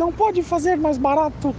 Não pode fazer mais barato.